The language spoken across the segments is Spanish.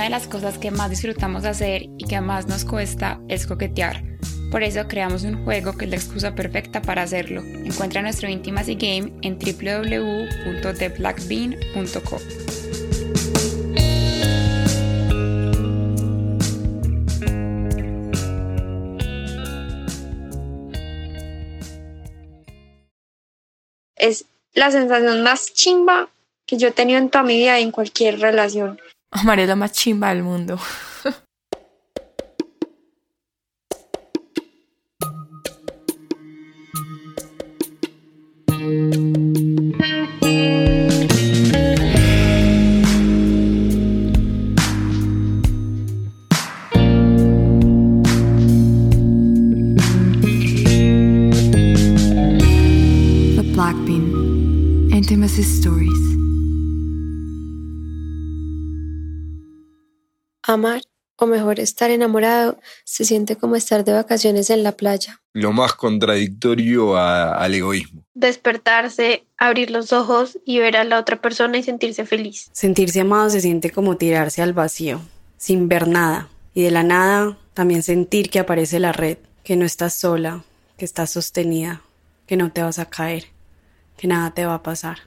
Una de las cosas que más disfrutamos hacer y que más nos cuesta es coquetear. Por eso creamos un juego que es la excusa perfecta para hacerlo. Encuentra nuestro Intimacy Game en www.theblackbean.co. Es la sensación más chimba que yo he tenido en toda mi vida en cualquier relación. Amar es la más chimba del mundo. The Black Bean. Intimacy Stories. Amar, o mejor estar enamorado, se siente como estar de vacaciones en la playa. Lo más contradictorio a- al egoísmo. Despertarse, abrir los ojos y ver a la otra persona y sentirse feliz. Sentirse amado se siente como tirarse al vacío, sin ver nada. Y de la nada también sentir que aparece la red, que no estás sola, que estás sostenida, que no te vas a caer, que nada te va a pasar.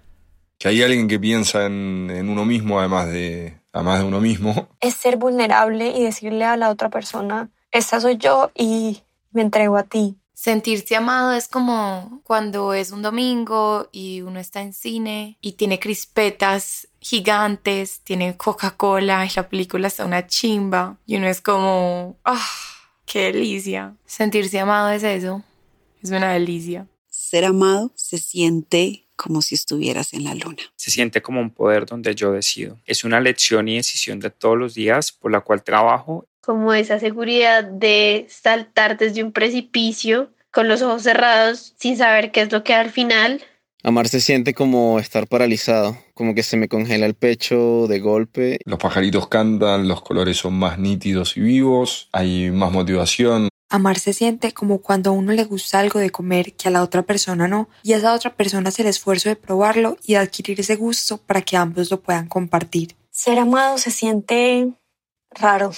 Que hay alguien que piensa en, en uno mismo además de, además de uno mismo. Es ser vulnerable y decirle a la otra persona, esta soy yo y me entrego a ti. Sentirse amado es como cuando es un domingo y uno está en cine y tiene crispetas gigantes, tiene Coca-Cola y la película está una chimba y uno es como, ¡ah! ¡Qué delicia! Sentirse amado es eso, es una delicia. Ser amado se siente como si estuvieras en la luna. Se siente como un poder donde yo decido. Es una lección y decisión de todos los días por la cual trabajo. Como esa seguridad de saltar desde un precipicio con los ojos cerrados sin saber qué es lo que hay al final. Amar se siente como estar paralizado, como que se me congela el pecho de golpe. Los pajaritos cantan, los colores son más nítidos y vivos, hay más motivación. Amar se siente como cuando a uno le gusta algo de comer que a la otra persona no, y esa otra persona hace el esfuerzo de probarlo y de adquirir ese gusto para que ambos lo puedan compartir. Ser amado se siente raro.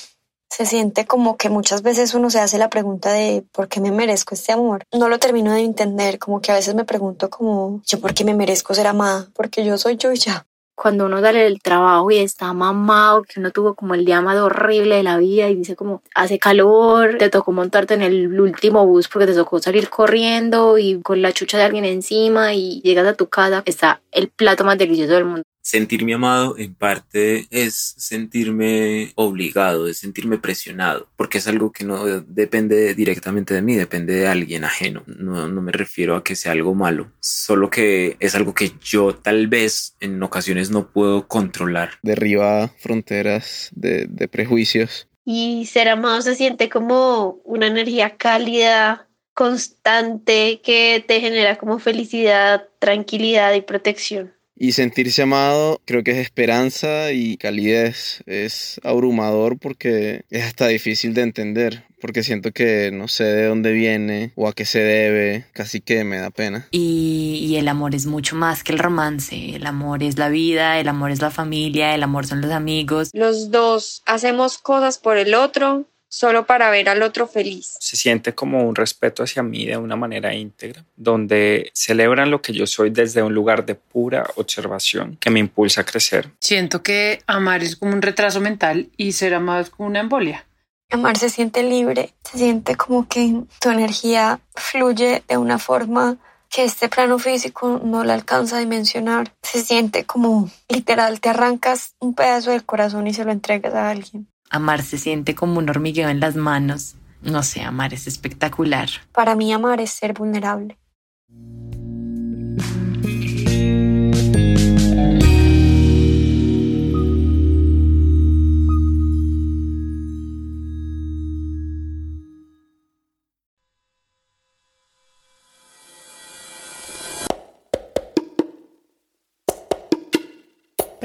Se siente como que muchas veces uno se hace la pregunta de ¿por qué me merezco este amor? No lo termino de entender, como que a veces me pregunto como ¿yo por qué me merezco ser amada? Porque yo soy yo y ya. Cuando uno sale del trabajo y está mamado, que uno tuvo como el día más horrible de la vida y dice como hace calor, te tocó montarte en el último bus porque te tocó salir corriendo y con la chucha de alguien encima y llegas a tu casa, está el plato más delicioso del mundo. Sentirme amado en parte es sentirme obligado, es sentirme presionado, porque es algo que no depende directamente de mí, depende de alguien ajeno. No, no me refiero a que sea algo malo, solo que es algo que yo tal vez en ocasiones no puedo controlar. Derriba fronteras de, de prejuicios. Y ser amado se siente como una energía cálida, constante, que te genera como felicidad, tranquilidad y protección. Y sentirse amado creo que es esperanza y calidez. Es abrumador porque es hasta difícil de entender, porque siento que no sé de dónde viene o a qué se debe, casi que me da pena. Y, y el amor es mucho más que el romance. El amor es la vida, el amor es la familia, el amor son los amigos. Los dos hacemos cosas por el otro solo para ver al otro feliz. Se siente como un respeto hacia mí de una manera íntegra, donde celebran lo que yo soy desde un lugar de pura observación que me impulsa a crecer. Siento que amar es como un retraso mental y ser amado es como una embolia. Amar se siente libre, se siente como que tu energía fluye de una forma que este plano físico no la alcanza a dimensionar. Se siente como literal, te arrancas un pedazo del corazón y se lo entregas a alguien. Amar se siente como un hormigueo en las manos. No sé, amar es espectacular. Para mí amar es ser vulnerable.